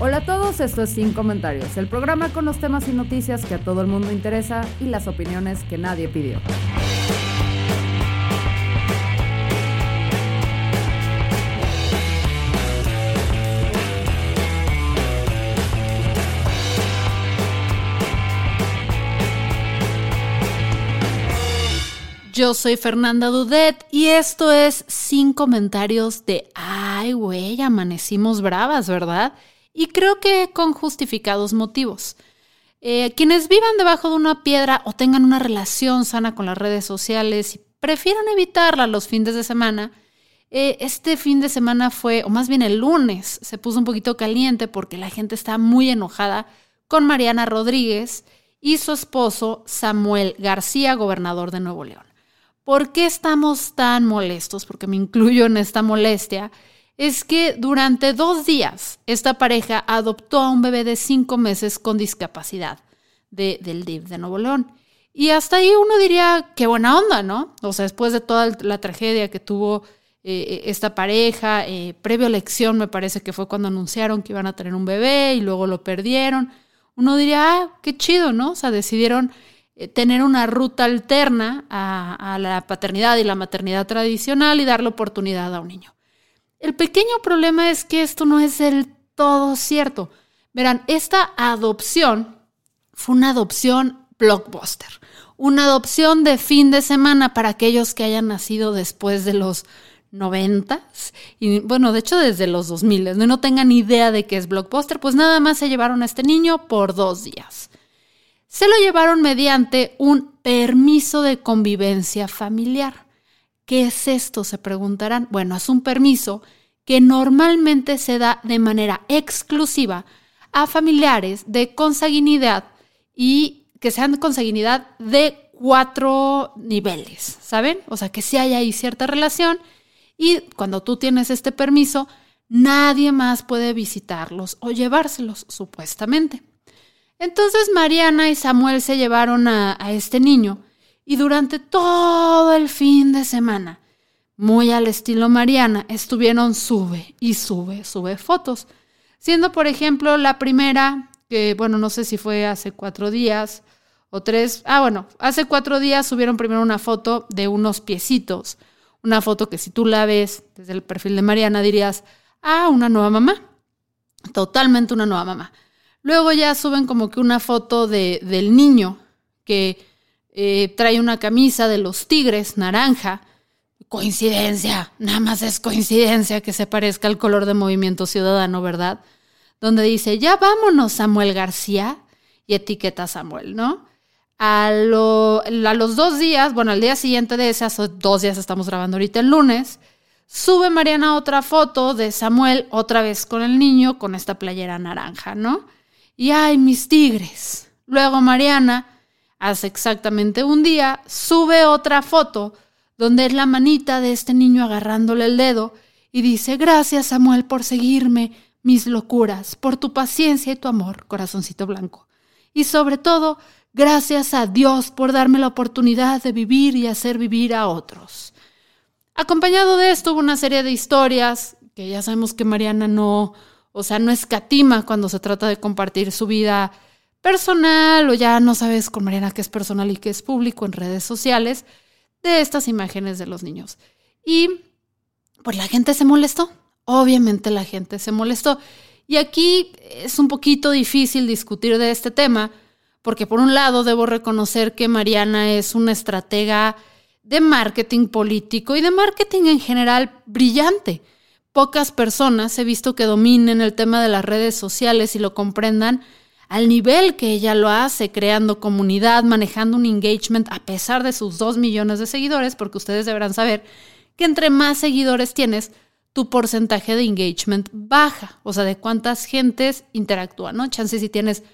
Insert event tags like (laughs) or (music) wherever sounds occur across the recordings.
Hola a todos, esto es Sin Comentarios, el programa con los temas y noticias que a todo el mundo interesa y las opiniones que nadie pidió. Yo soy Fernanda Dudet y esto es Sin Comentarios de Ay, güey, amanecimos bravas, ¿verdad? Y creo que con justificados motivos. Eh, quienes vivan debajo de una piedra o tengan una relación sana con las redes sociales y prefieran evitarla los fines de semana, eh, este fin de semana fue, o más bien el lunes, se puso un poquito caliente porque la gente está muy enojada con Mariana Rodríguez y su esposo Samuel García, gobernador de Nuevo León. ¿Por qué estamos tan molestos? Porque me incluyo en esta molestia. Es que durante dos días esta pareja adoptó a un bebé de cinco meses con discapacidad del DIF de Nuevo León. Y hasta ahí uno diría, qué buena onda, ¿no? O sea, después de toda la tragedia que tuvo eh, esta pareja, eh, previo a elección me parece que fue cuando anunciaron que iban a tener un bebé y luego lo perdieron. Uno diría, ah, qué chido, ¿no? O sea, decidieron eh, tener una ruta alterna a, la paternidad y la maternidad tradicional y darle oportunidad a un niño. El pequeño problema es que esto no es del todo cierto. Verán, esta adopción fue una adopción blockbuster, una adopción de fin de semana para aquellos que hayan nacido después de los 90 y bueno, de hecho desde los 2000 no, no tengan idea de qué es blockbuster, pues nada más se llevaron a este niño por dos días se lo llevaron mediante un permiso de convivencia familiar. ¿Qué es esto? Se preguntarán. Bueno, es un permiso que normalmente se da de manera exclusiva a familiares de consanguinidad y que sean consanguinidad de cuatro niveles, ¿saben? O sea, que sí hay ahí cierta relación y cuando tú tienes este permiso, nadie más puede visitarlos o llevárselos, supuestamente. Entonces Mariana y Samuel se llevaron a, este niño y durante todo el fin de semana, muy al estilo Mariana, estuvieron sube y sube, sube fotos. Siendo, por ejemplo, la primera, que bueno, no sé si fue hace cuatro días o tres, ah, bueno, hace cuatro días subieron primero una foto de unos piecitos, una foto que si tú la ves desde el perfil de Mariana dirías, ah, una nueva mamá, totalmente una nueva mamá. Luego ya suben como que una foto de, del niño que eh, trae una camisa de los tigres naranja. Coincidencia, nada más es coincidencia que se parezca al color de Movimiento Ciudadano, ¿verdad? Donde dice, ya vámonos, Samuel García, y etiqueta Samuel, ¿no? A, lo, a los dos días, bueno, al día siguiente de ese, dos días estamos grabando ahorita el lunes, sube Mariana otra foto de Samuel, otra vez con el niño, con esta playera naranja, ¿no? y ay, mis tigres. Luego Mariana, hace exactamente un día, sube otra foto donde es la manita de este niño agarrándole el dedo y dice, gracias Samuel por seguirme, mis locuras, por tu paciencia y tu amor, corazoncito blanco. Y sobre todo, gracias a Dios por darme la oportunidad de vivir y hacer vivir a otros. Acompañado de esto hubo una serie de historias que ya sabemos que Mariana no, o sea, no escatima cuando se trata de compartir su vida personal o ya no sabes con Mariana qué es personal y qué es público en redes sociales de estas imágenes de los niños. Y pues la gente se molestó. Obviamente la gente se molestó. Y aquí es un poquito difícil discutir de este tema, porque por un lado debo reconocer que Mariana es una estratega de marketing político y de marketing en general brillante pocas personas he visto que dominen el tema de las redes sociales y lo comprendan al nivel que ella lo hace, creando comunidad, manejando un engagement a pesar de sus dos millones de seguidores, porque ustedes deberán saber que entre más seguidores tienes, tu porcentaje de engagement baja, o sea, de cuántas gentes interactúan, ¿no? Chances si tienes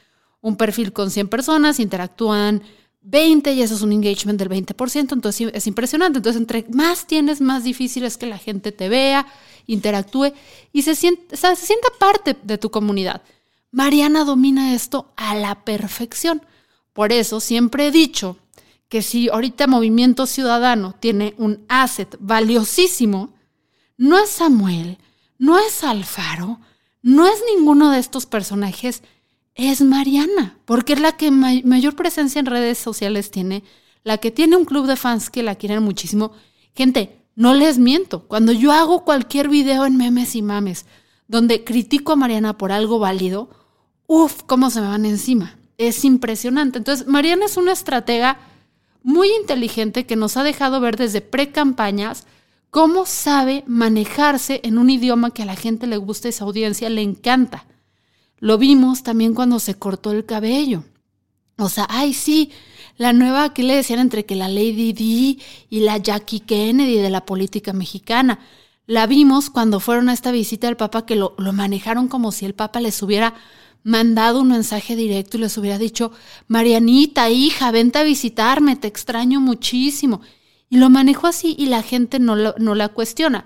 un perfil con 100 personas, interactúan 20 y eso es un engagement del 20%, entonces es impresionante. Entonces, entre más tienes, más difícil es que la gente te vea, interactúe y se sienta, se sienta parte de tu comunidad. Mariana domina esto a la perfección. Por eso siempre he dicho que si ahorita Movimiento Ciudadano tiene un asset valiosísimo, no es Samuel, no es Alfaro, no es ninguno de estos personajes, es Mariana, porque es la que mayor presencia en redes sociales tiene, la que tiene un club de fans que la quieren muchísimo. Gente, no les miento, cuando yo hago cualquier video en memes y mames donde critico a Mariana por algo válido, uff, cómo se me van encima. Es impresionante. Entonces, Mariana es una estratega muy inteligente que nos ha dejado ver desde pre-campañas cómo sabe manejarse en un idioma que a la gente le gusta y audiencia le encanta. Lo vimos también cuando se cortó el cabello. O sea, ay, sí, la nueva que le decían entre que la Lady Di y la Jackie Kennedy de la política mexicana. La vimos cuando fueron a esta visita al Papa que lo, lo manejaron como si el Papa les hubiera mandado un mensaje directo y les hubiera dicho, Marianita, hija, vente a visitarme, te extraño muchísimo. Y lo manejó así y la gente no, no la cuestiona.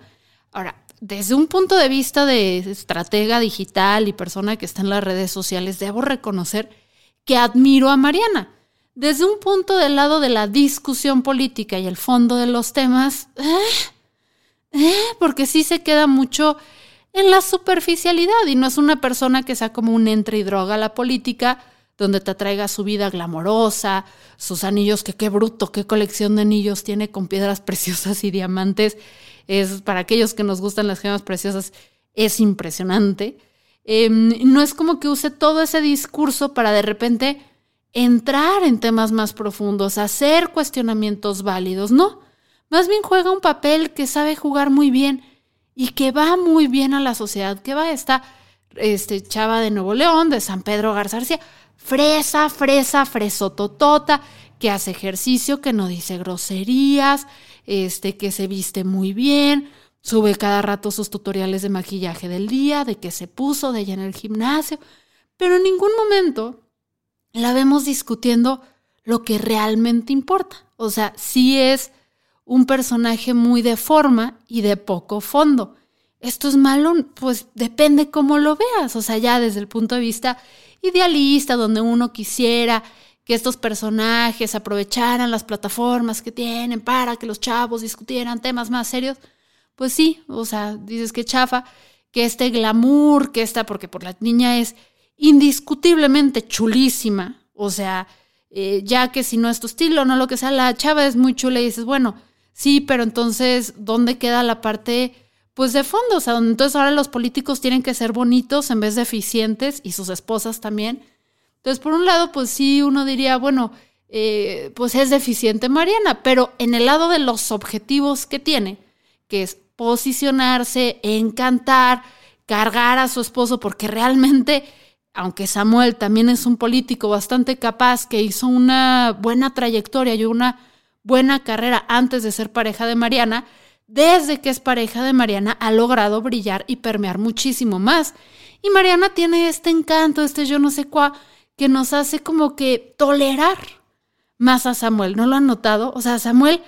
Ahora, desde un punto de vista de estratega digital y persona que está en las redes sociales, debo reconocer que admiro a Mariana. Desde un punto del lado de la discusión política y el fondo de los temas, eh, eh, porque sí se queda mucho en la superficialidad y no es una persona que sea como un entre y droga a la política, donde te atraiga su vida glamorosa, sus anillos, que qué bruto, qué colección de anillos tiene con piedras (laughs) preciosas y diamantes es para aquellos que nos gustan las gemas preciosas, es impresionante. Em, no es como que use todo ese discurso para de repente entrar en temas más profundos, hacer cuestionamientos válidos, no. Más bien juega un papel que sabe jugar muy bien y que va muy bien a la sociedad, que va esta este, chava de Nuevo León, de San Pedro Garza fresa, fresa, fresototota, que hace ejercicio, que no dice groserías, este, que se viste muy bien, sube cada rato sus tutoriales de maquillaje del día, de que se puso de ella en el gimnasio, pero en ningún momento la vemos discutiendo lo que realmente importa. O sea, sí es un personaje muy de forma y de poco fondo. ¿Esto es malo? Pues depende cómo lo veas. O sea, ya desde el punto de vista idealista, donde uno quisiera que estos personajes aprovecharan las plataformas que tienen para que los chavos discutieran temas más serios, pues sí, o sea, dices que chafa, que este glamour, que esta, porque por la niña es indiscutiblemente chulísima, o sea, eh, ya que si no es tu estilo, no lo que sea, la chava es muy chula y dices, bueno, sí, pero entonces, ¿dónde queda la parte, pues de fondo? O sea, entonces ahora los políticos tienen que ser bonitos en vez de eficientes y sus esposas también. Entonces, por un lado, pues sí, uno diría, bueno, eh, pues es deficiente Mariana, pero en el lado de los objetivos que tiene, que es posicionarse, encantar, cargar a su esposo, porque realmente, aunque Samuel también es un político bastante capaz, que hizo una buena trayectoria y una buena carrera antes de ser pareja de Mariana, desde que es pareja de Mariana ha logrado brillar y permear muchísimo más. Y Mariana tiene este encanto, este yo no sé cuál, que nos hace como que tolerar más a Samuel. ¿No lo han notado? O sea, Samuel,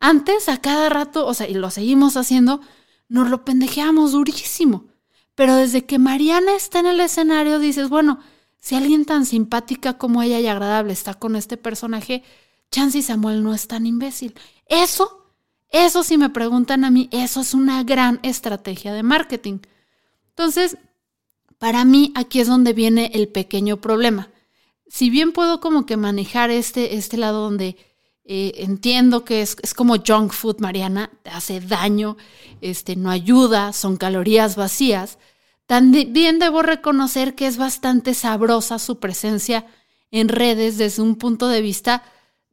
antes a cada rato, o sea, y lo seguimos haciendo, nos lo pendejeamos durísimo. Pero desde que Mariana está en el escenario, dices, bueno, si alguien tan simpática como ella y agradable está con este personaje, Chance Samuel no es tan imbécil. Eso, eso si me preguntan a mí, eso es una gran estrategia de marketing. Entonces, para mí aquí es donde viene el pequeño problema si bien puedo como que manejar este, este lado donde eh, entiendo que es, es, como junk food, Mariana, hace daño, este, no ayuda, son calorías vacías, también debo reconocer que es bastante sabrosa su presencia en redes desde un punto de vista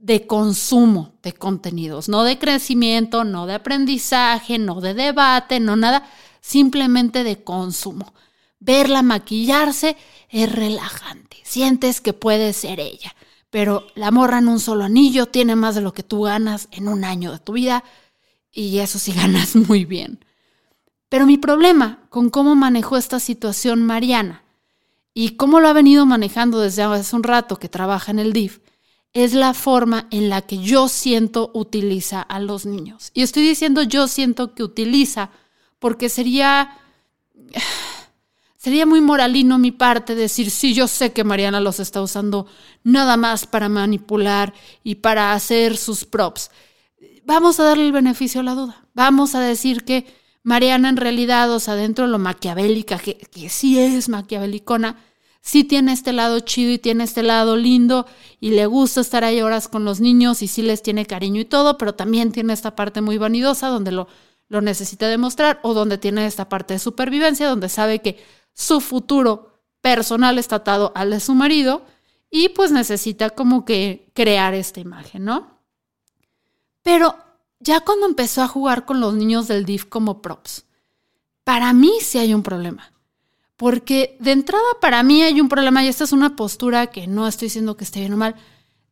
de consumo de contenidos, no de crecimiento, no de aprendizaje, no de debate, no nada, simplemente de consumo. Verla maquillarse es relajante. Sientes que puede ser ella. Pero la morra en un solo anillo tiene más de lo que tú ganas en un año de tu vida. Y eso sí (laughs) ganas muy bien. Pero mi problema con cómo manejó esta situación Mariana y cómo lo ha venido manejando desde hace un rato que trabaja en el DIF es la forma en la que yo siento utiliza a los niños. Y estoy diciendo yo siento que utiliza porque sería (sighs) sería muy moralino mi parte decir, sí, yo sé que Mariana los está usando nada más para manipular y para hacer sus props. Vamos a darle el beneficio a la duda. Vamos a decir que Mariana en realidad, o sea, dentro de lo maquiavélica, que, que sí es maquiavelicona, sí tiene este lado chido y tiene este lado lindo y le gusta estar ahí horas con los niños y sí les tiene cariño y todo, pero también tiene esta parte muy vanidosa donde lo, lo necesita demostrar o donde tiene esta parte de supervivencia, donde sabe que su futuro personal está atado al de su marido y pues necesita como que crear esta imagen, ¿no? Pero ya cuando empezó a jugar con los niños del DIF como props, para mí sí hay un problema. Porque de entrada para mí hay un problema y esta es una postura que no estoy diciendo que esté bien o mal.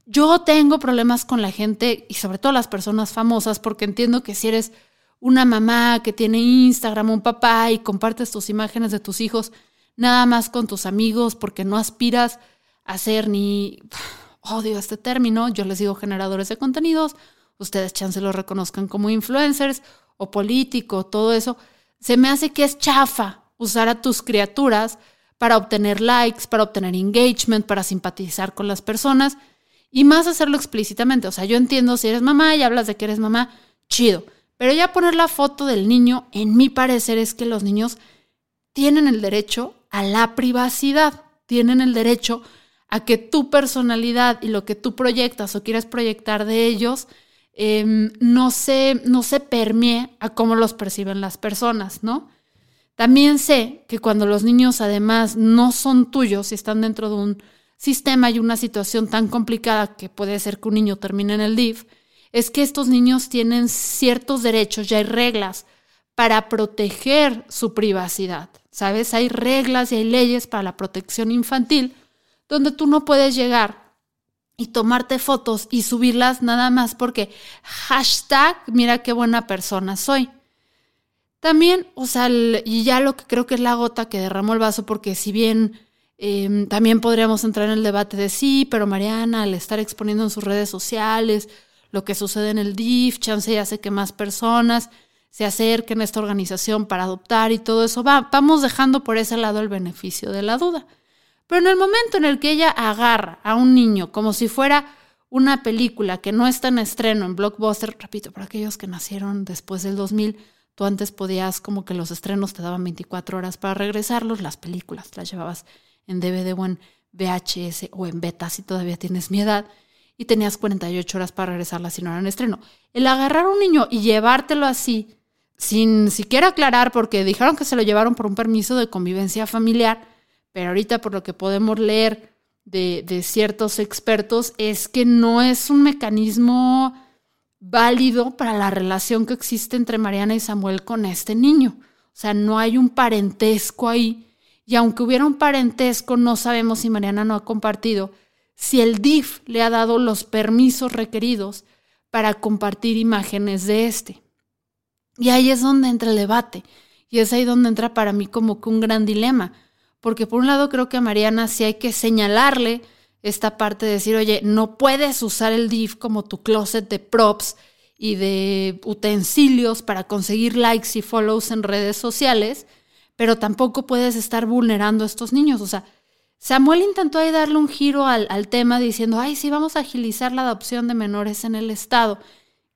Yo tengo problemas con la gente y sobre todo las personas famosas porque entiendo que si eres una mamá que tiene Instagram, un papá y compartes tus imágenes de tus hijos nada más con tus amigos porque no aspiras a ser ni, (sighs) odio este término, yo les digo generadores de contenidos, ustedes chance lo reconozcan como influencers o político, todo eso, se me hace que es chafa usar a tus criaturas para obtener likes, para obtener engagement, para simpatizar con las personas y más hacerlo explícitamente. O sea, yo entiendo si eres mamá y hablas de que eres mamá, chido. Pero ya poner la foto del niño, en mi parecer, es que los niños tienen el derecho a la privacidad, tienen el derecho a que tu personalidad y lo que tú proyectas o quieres proyectar de ellos em, no, se, no se permee a cómo los perciben las personas, ¿no? También sé que cuando los niños además no son tuyos y están dentro de un sistema y una situación tan complicada que puede ser que un niño termine en el DIF, es que estos niños tienen ciertos derechos, ya hay reglas para proteger su privacidad. ¿Sabes? Hay reglas y hay leyes para la protección infantil donde tú no puedes llegar y tomarte fotos y subirlas nada más porque hashtag, mira qué buena persona soy. También, o sea, y ya lo que creo que es la gota que derramó el vaso, porque si bien em, también podríamos entrar en el debate de sí, pero Mariana, al estar exponiendo en sus redes sociales lo que sucede en el DIF, chance y hace que más personas se acerquen a esta organización para adoptar y todo eso, va, vamos dejando por ese lado el beneficio de la duda. Pero en el momento en el que ella agarra a un niño como si fuera una película que no está en estreno en Blockbuster, repito, para aquellos que nacieron después del 2000, Tú antes podías como que los estrenos te daban 24 horas para regresarlos, las películas las llevabas en DVD o en VHS o en beta si todavía tienes mi edad y tenías 48 horas para regresarlas si no eran estreno. El agarrar a un niño y llevártelo así, sin siquiera aclarar, porque dijeron que se lo llevaron por un permiso de convivencia familiar, pero ahorita por lo que podemos leer de, de ciertos expertos es que no es un mecanismo válido para la relación que existe entre Mariana y Samuel con este niño. O sea, no hay un parentesco ahí. Y aunque hubiera un parentesco, no sabemos si Mariana no ha compartido, si el DIF le ha dado los permisos requeridos para compartir imágenes de este. Y ahí es donde entra el debate. Y es ahí donde entra para mí como que un gran dilema. Porque por un lado creo que a Mariana sí hay que señalarle esta parte de decir, oye, no puedes usar el div como tu closet de props y de utensilios para conseguir likes y follows en redes sociales, pero tampoco puedes estar vulnerando a estos niños. O sea, Samuel intentó ahí darle un giro al, al tema diciendo, ay, sí, vamos a agilizar la adopción de menores en el Estado,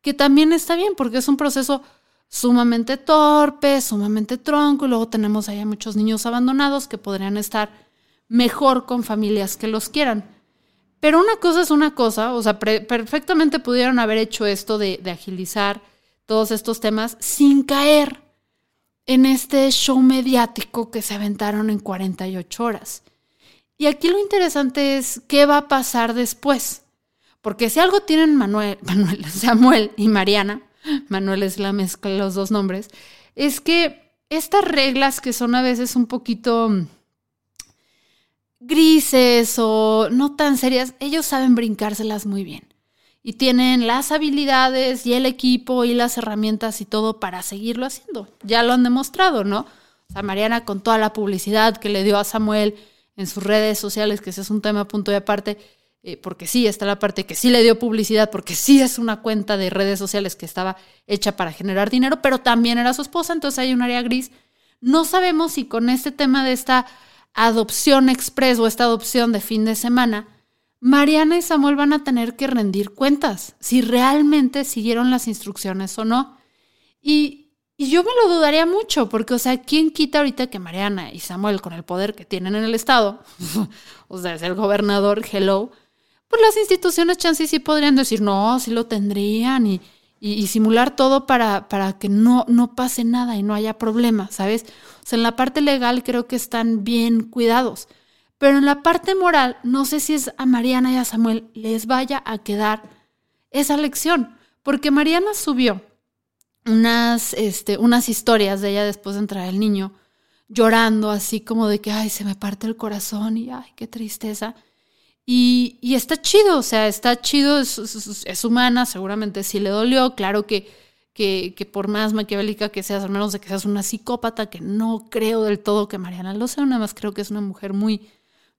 que también está bien porque es un proceso sumamente torpe, sumamente tronco, y luego tenemos ahí a muchos niños abandonados que podrían estar mejor con familias que los quieran. Pero una cosa es una cosa, o sea, perfectamente pudieron haber hecho esto de, agilizar todos estos temas sin caer en este show mediático que se aventaron en 48 horas. Y aquí lo interesante es qué va a pasar después. Porque si algo tienen Manuel, (laughs) Manuel, Samuel y Mariana, Manuel es la mezcla de los dos nombres, es que estas reglas que son a veces un poquito grises o no tan serias, ellos saben brincárselas muy bien. y tienen las habilidades y el equipo y las herramientas y todo para seguirlo haciendo. Ya lo han demostrado, ¿no? O sea, Mariana con toda la publicidad que le dio a Samuel en sus redes sociales, que ese es un tema punto y aparte, eh, porque sí, está la parte que sí le dio publicidad, porque sí es una cuenta de redes sociales que estaba hecha para generar dinero, pero también era su esposa, entonces hay un área gris. No sabemos si con este tema de esta adopción express o esta adopción de fin de semana, Mariana y Samuel van a tener que rendir cuentas si realmente siguieron las instrucciones o no. Y, yo me lo dudaría mucho, porque, o sea, ¿quién quita ahorita que Mariana y Samuel, con el poder que tienen en el Estado, (laughs) o sea, es el gobernador, hello, pues las instituciones chances sí podrían decir, no, sí lo tendrían y, y, simular todo para, para que no, no pase nada y no haya problema, ¿sabes? O sea, en la parte legal creo que están bien cuidados. Pero en la parte moral, no sé si es a Mariana y a Samuel les vaya a quedar esa lección, porque Mariana subió unas, este, unas historias de ella después de entrar el niño, llorando así como de que, ay, se me parte el corazón y, ay, qué tristeza. Y, está chido, o sea, está chido, es, humana, seguramente sí le dolió, claro que, que, que, por más maquiavélica que seas, al menos de que seas una psicópata, que no creo del todo que Mariana lo sea, nada más creo que es una mujer muy,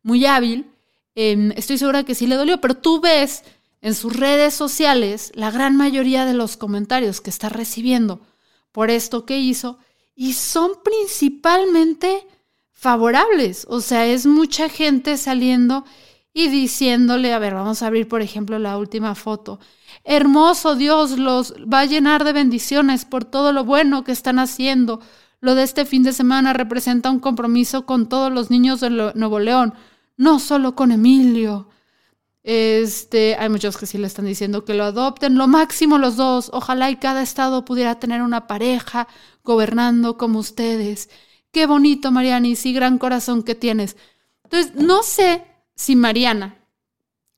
muy hábil, em, estoy segura que sí le dolió, pero tú ves en sus redes sociales la gran mayoría de los comentarios que está recibiendo por esto que hizo y son principalmente favorables, o sea, es mucha gente saliendo y diciéndole, a ver, vamos a abrir por ejemplo la última foto. Hermoso Dios, los va a llenar de bendiciones por todo lo bueno que están haciendo. Lo de este fin de semana representa un compromiso con todos los niños de Nuevo León no solo con Emilio. Este, hay muchos que sí le están diciendo que lo adopten, lo máximo los dos. Ojalá y cada estado pudiera tener una pareja gobernando como ustedes. Qué bonito, Mariana, y gran corazón que tienes. Entonces, no sé si Mariana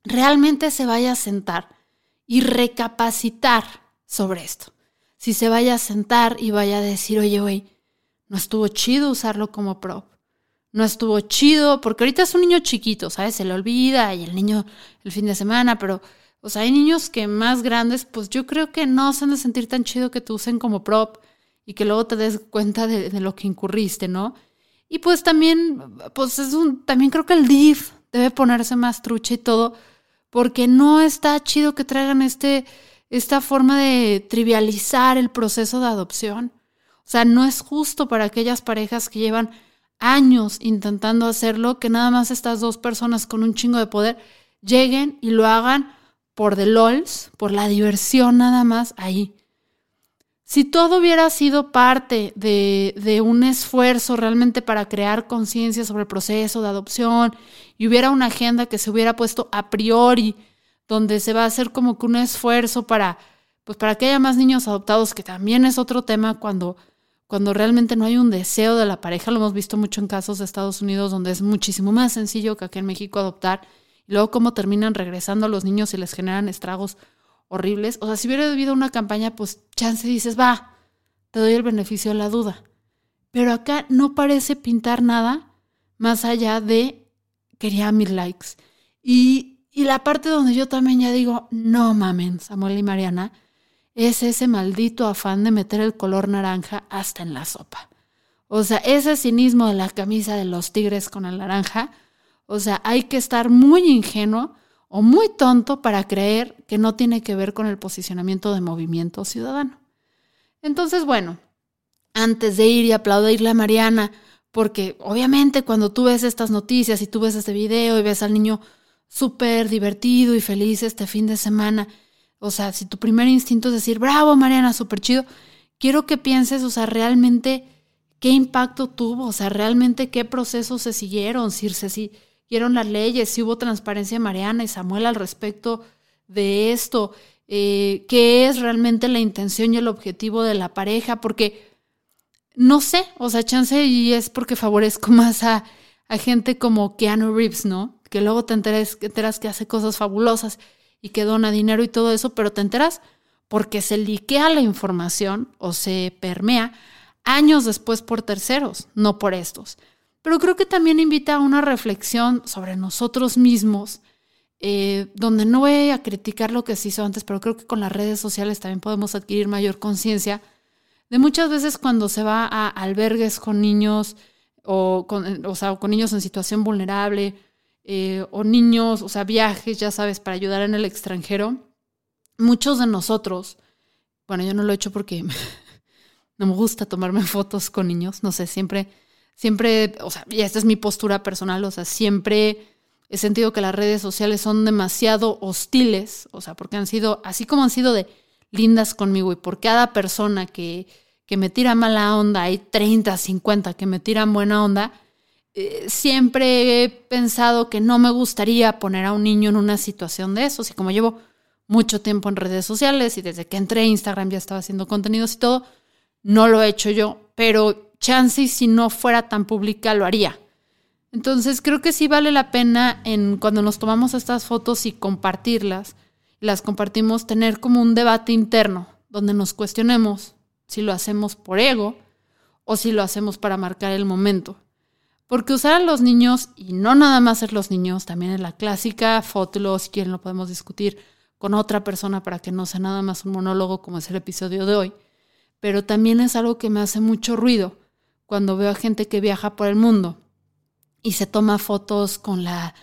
realmente se vaya a sentar y recapacitar sobre esto. Si se vaya a sentar y vaya a decir, oye, güey, no estuvo chido usarlo como prop no estuvo chido, porque ahorita es un niño chiquito, ¿sabes? Se le olvida y el niño el fin de semana, pero, o sea, hay niños que más grandes, pues yo creo que no se han de sentir tan chido que te usen como prop y que luego te des cuenta de, lo que incurriste, ¿no? Y pues también, pues es un, también creo que el DIF debe ponerse más trucha y todo, porque no está chido que traigan este, esta forma de trivializar el proceso de adopción. O sea, no es justo para aquellas parejas que llevan años intentando hacerlo, que nada más estas dos personas con un chingo de poder lleguen y lo hagan por the LOLs, por la diversión nada más ahí. Si todo hubiera sido parte de, de un esfuerzo realmente para crear conciencia sobre el proceso de adopción y hubiera una agenda que se hubiera puesto a priori, donde se va a hacer como que un esfuerzo para, pues para que haya más niños adoptados, que también es otro tema cuando cuando realmente no hay un deseo de la pareja. Lo hemos visto mucho en casos de Estados Unidos donde es muchísimo más sencillo que aquí en México adoptar. Y luego cómo terminan regresando los niños y les generan estragos horribles. O sea, si hubiera habido una campaña, pues chance dices, va, te doy el beneficio de la duda. Pero acá no parece pintar nada más allá de quería mil likes. Y, y la parte donde yo también ya digo, no mamen, Samuel y Mariana, es ese maldito afán de meter el color naranja hasta en la sopa. O sea, ese cinismo de la camisa de los tigres con el naranja, o sea, hay que estar muy ingenuo o muy tonto para creer que no tiene que ver con el posicionamiento de movimiento ciudadano. Entonces, bueno, antes de ir y aplaudirle a Mariana, porque obviamente cuando tú ves estas noticias y tú ves este video y ves al niño súper divertido y feliz este fin de semana, o sea, si tu primer instinto es decir, bravo Mariana, súper chido, quiero que pienses, o sea, realmente qué impacto tuvo, o sea, realmente qué procesos se siguieron, si se siguieron las leyes, si hubo transparencia Mariana y Samuel al respecto de esto, eh, qué es realmente la intención y el objetivo de la pareja, porque no sé, o sea, chance y es porque favorezco (laughs) más a, a gente como Keanu Reeves, ¿no? Que luego te enteras, te enteras que hace cosas fabulosas y que dona dinero y todo eso, pero te enteras porque se liquea la información o se permea años después por terceros, no por estos. Pero creo que también invita a una reflexión sobre nosotros mismos eh, donde no voy a criticar lo que se hizo antes, pero creo que con las redes sociales también podemos adquirir mayor conciencia de muchas veces cuando se va a albergues con niños o con, sea, con niños en situación vulnerable eh, o niños, o sea, viajes, ya sabes, para ayudar en el extranjero, muchos de nosotros, bueno, yo no lo he hecho porque (laughs) no me gusta tomarme fotos con niños, no sé, siempre, siempre, o sea, y esta es mi postura personal, o sea, siempre he sentido que las redes sociales son demasiado hostiles, o sea, porque han sido, así como han sido de lindas conmigo y por cada persona que, que me tira mala onda, hay 30, 50 que me tiran buena onda, eh, siempre he pensado que no me gustaría poner a un niño en una situación de eso. Y como llevo mucho tiempo en redes sociales y desde que entré a Instagram ya estaba haciendo contenidos y todo, no lo he hecho yo, pero chance si no fuera tan pública lo haría. Entonces creo que sí vale la pena en cuando nos tomamos estas fotos y compartirlas, las compartimos, tener como un debate interno donde nos cuestionemos si lo hacemos por ego o si lo hacemos para marcar el momento. Porque usar a los niños, y no nada más ser los niños, también es la clásica foto, si quieren lo podemos discutir con otra persona para que no sea nada más un monólogo como es el episodio de hoy, pero también es algo que me hace mucho ruido cuando veo a gente que viaja por el mundo y se toma fotos con la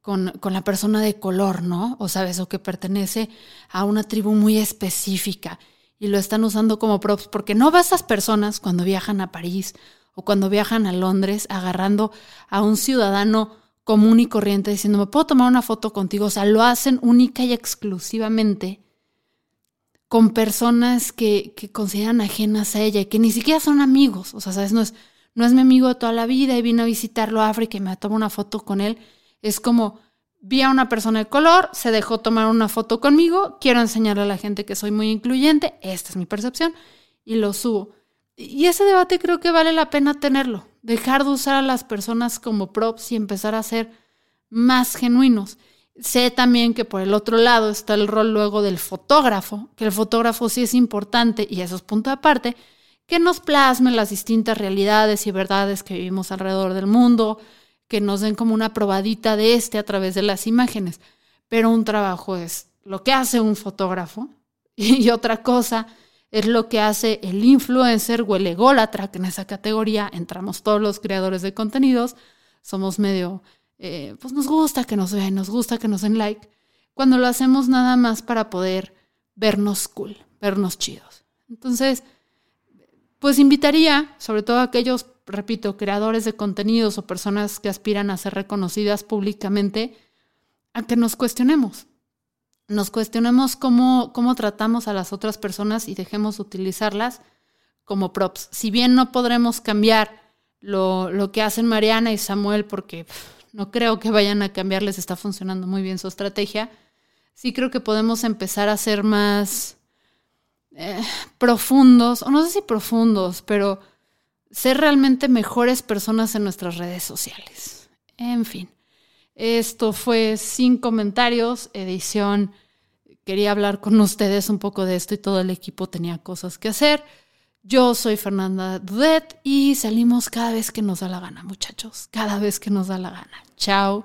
con, con, la persona de color, ¿no? O sabes, o que pertenece a una tribu muy específica y lo están usando como props, porque no va a esas personas cuando viajan a París o cuando viajan a Londres agarrando a un ciudadano común y corriente diciendo, ¿me puedo tomar una foto contigo? O sea, lo hacen única y exclusivamente con personas que, que consideran ajenas a ella y que ni siquiera son amigos. O sea, ¿sabes? No es, no es mi amigo de toda la vida y vine a visitarlo a África y me tomo una foto con él. Es como, vi a una persona de color, se dejó tomar una foto conmigo, quiero enseñarle a la gente que soy muy incluyente, esta es mi percepción, y lo subo. Y ese debate creo que vale la pena tenerlo, dejar de usar a las personas como props y empezar a ser más genuinos. Sé también que por el otro lado está el rol luego del fotógrafo, que el fotógrafo sí es importante y eso es punto aparte, que nos plasme las distintas realidades y verdades que vivimos alrededor del mundo, que nos den como una probadita de este a través de las imágenes. Pero un trabajo es lo que hace un fotógrafo (laughs) y otra cosa es lo que hace el influencer o el ególatra, que en esa categoría entramos todos los creadores de contenidos, somos medio, eh, pues nos gusta que nos vean, nos gusta que nos den like, cuando lo hacemos nada más para poder vernos cool, vernos chidos. Entonces, pues invitaría, sobre todo a aquellos repito, creadores de contenidos o personas que aspiran a ser reconocidas públicamente, a que nos cuestionemos. Nos cuestionemos cómo, cómo tratamos a las otras personas y dejemos de utilizarlas como props. Si bien no podremos cambiar lo, lo que hacen Mariana y Samuel, porque no creo que vayan a cambiar, les está funcionando muy bien su estrategia, sí creo que podemos empezar a ser más eh, profundos, o no sé si profundos, pero ser realmente mejores personas en nuestras redes sociales. En fin, esto fue sin comentarios, edición. Quería hablar con ustedes un poco de esto y todo el equipo tenía cosas que hacer. Yo soy Fernanda Dudet y salimos cada vez que nos da la gana, muchachos. Cada vez que nos da la gana. Chao.